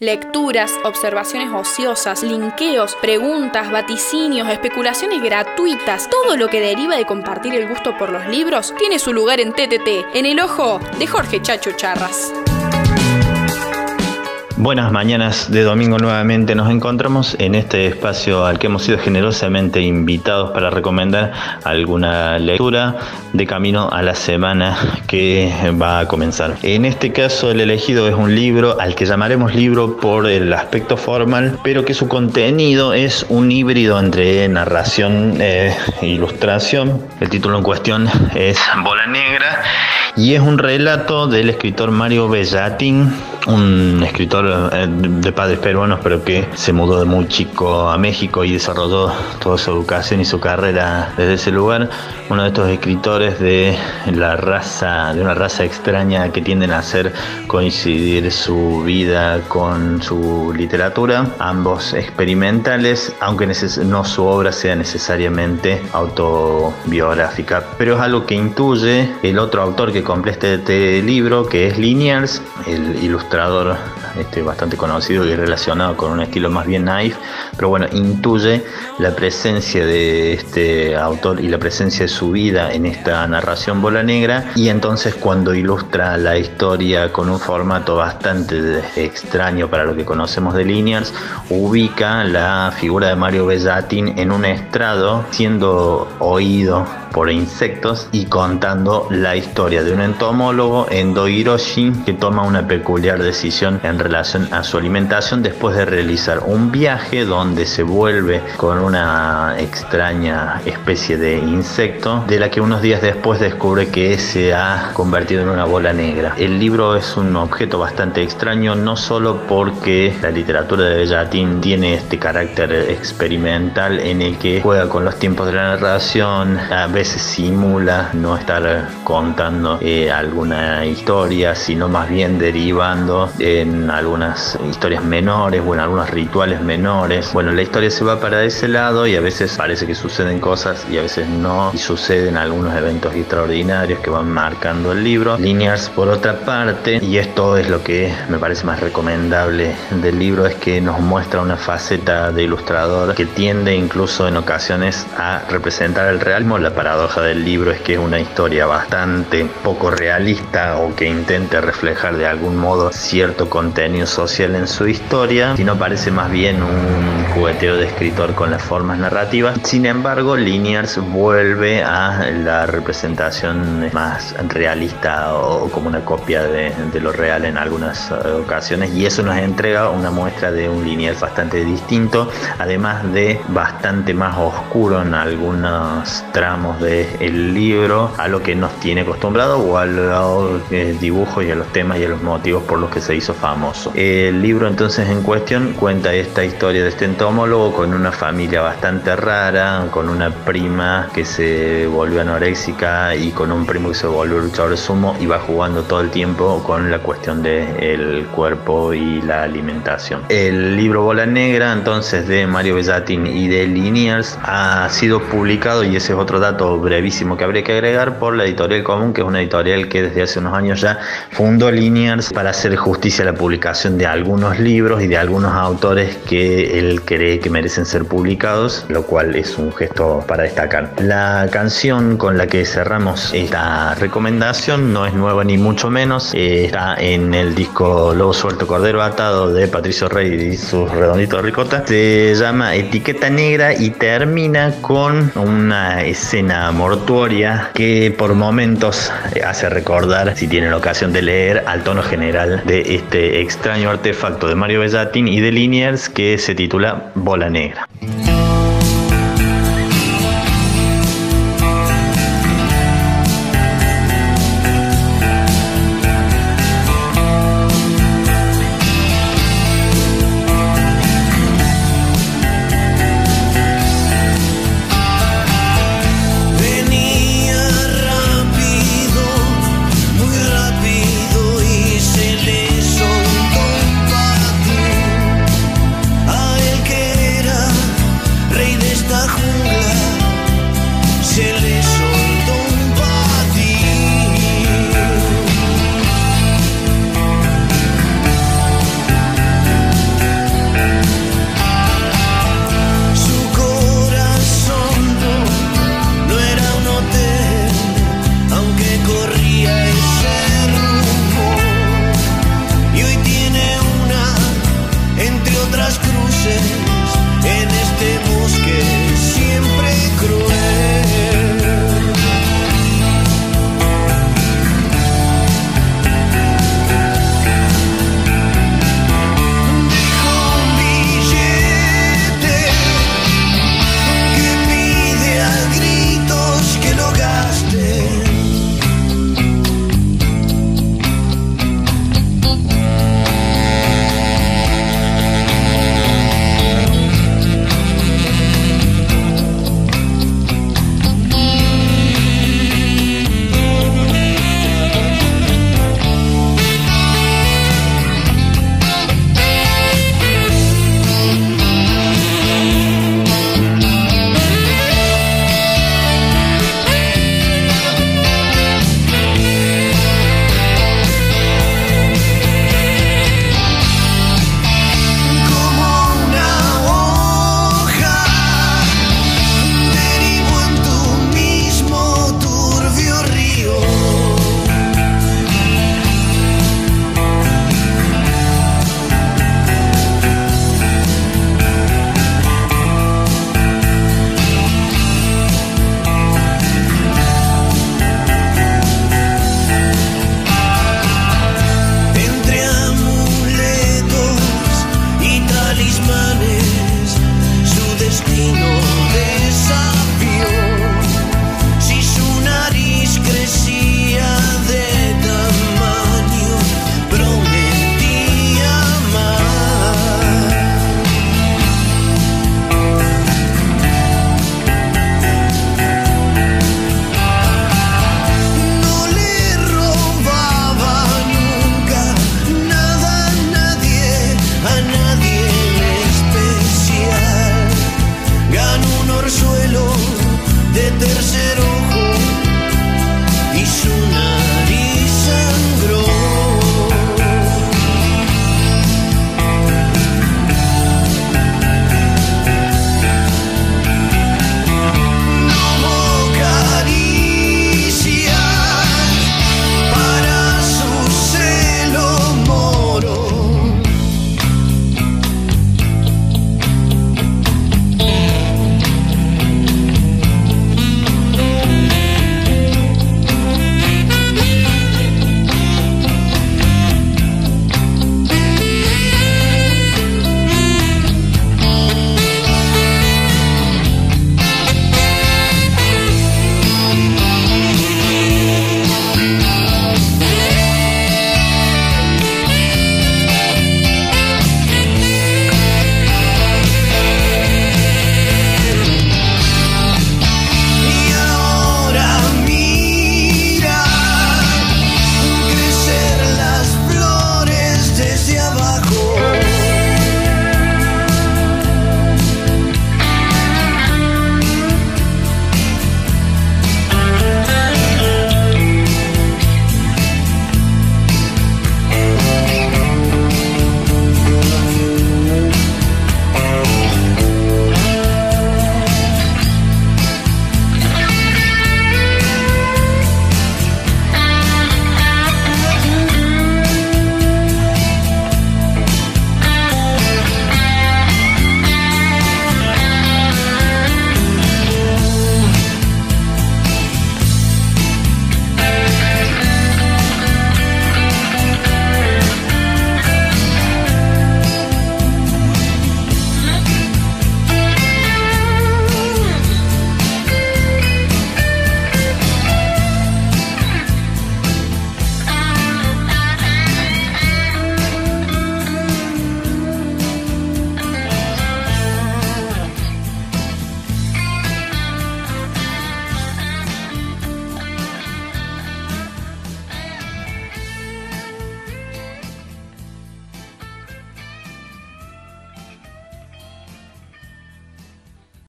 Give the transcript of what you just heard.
Lecturas, observaciones ociosas, linkeos, preguntas, vaticinios, especulaciones gratuitas, todo lo que deriva de compartir el gusto por los libros tiene su lugar en TTT, en el ojo de Jorge Chacho Charras. Buenas mañanas de domingo nuevamente. Nos encontramos en este espacio al que hemos sido generosamente invitados para recomendar alguna lectura de camino a la semana que va a comenzar. En este caso el elegido es un libro al que llamaremos libro por el aspecto formal, pero que su contenido es un híbrido entre narración e ilustración. El título en cuestión es Bola Negra y es un relato del escritor Mario Bellatín, un escritor eh, de padres peruanos, pero que se mudó de muy chico a México y desarrolló toda su educación y su carrera desde ese lugar. Uno de estos escritores de la raza, de una raza extraña que tienden a hacer coincidir su vida con su literatura, ambos experimentales, aunque no su obra sea necesariamente autobiográfica, pero es algo que intuye el otro autor que complete este libro, que es Liniers, el ilustrador este, bastante conocido y relacionado con un estilo más bien naif, pero bueno, intuye la presencia de este autor y la presencia de su vida en esta narración bola negra. Y entonces cuando ilustra la historia con un formato bastante extraño para lo que conocemos de Linears, ubica la figura de Mario Bellatin en un estrado siendo oído por insectos y contando la historia de un entomólogo Endo Hiroshi que toma una peculiar decisión en relación a su alimentación después de realizar un viaje donde se vuelve con una extraña especie de insecto de la que unos días después descubre que se ha convertido en una bola negra. El libro es un objeto bastante extraño no solo porque la literatura de Bellatín tiene este carácter experimental en el que juega con los tiempos de la narración, a veces simula no estar contando eh, alguna historia, sino más bien derivando en algunas historias menores o en algunos rituales menores. Bueno, la historia se va para ese lado y a veces parece que suceden cosas y a veces no, y suceden algunos eventos extraordinarios que van marcando el libro. Linears por otra parte, y esto es lo que me parece más recomendable del libro, es que nos muestra una faceta de ilustrador que tiende incluso en ocasiones a representar el realismo, la paradoja del libro es que es una historia bastante poco realista o que intente reflejar de algún modo cierto contenido social en su historia, sino parece más bien un jugueteo de escritor con las formas narrativas. Sin embargo, Linears vuelve a la representación más realista o como una copia de, lo real en algunas eh, ocasiones y eso nos entrega una muestra de un Linears bastante distinto, además de bastante más oscuro en algunos tramos de el libro a lo que nos tiene acostumbrado o al dibujo y a los temas y a los motivos por los que se hizo famoso. El libro entonces en cuestión cuenta esta historia de este entomólogo con una familia bastante rara, con una prima que se volvió anoréxica y con un primo que se volvió luchador de sumo y va jugando todo el tiempo con la cuestión del cuerpo y la alimentación. El libro Bola Negra entonces de Mario Bellatin y de Linears ha sido publicado y ese es otro dato brevísimo que habría que agregar por la editorial común, que es una editorial que desde hace unos años ya fundó Linears para hacer justicia a la publicación de algunos libros y de algunos autores que él cree que merecen ser publicados, lo cual es un gesto para destacar. La canción con la que cerramos esta recomendación no es nueva ni mucho menos, eh, está en el disco Lobo Suelto Cordero Atado de Patricio Rey y sus redonditos ricota, se llama Etiqueta Negra y termina con una escena mortal que por momentos hace recordar, si tienen ocasión de leer, al tono general de este extraño artefacto de Mario Bellatin y de Liniers que se titula Bola Negra. it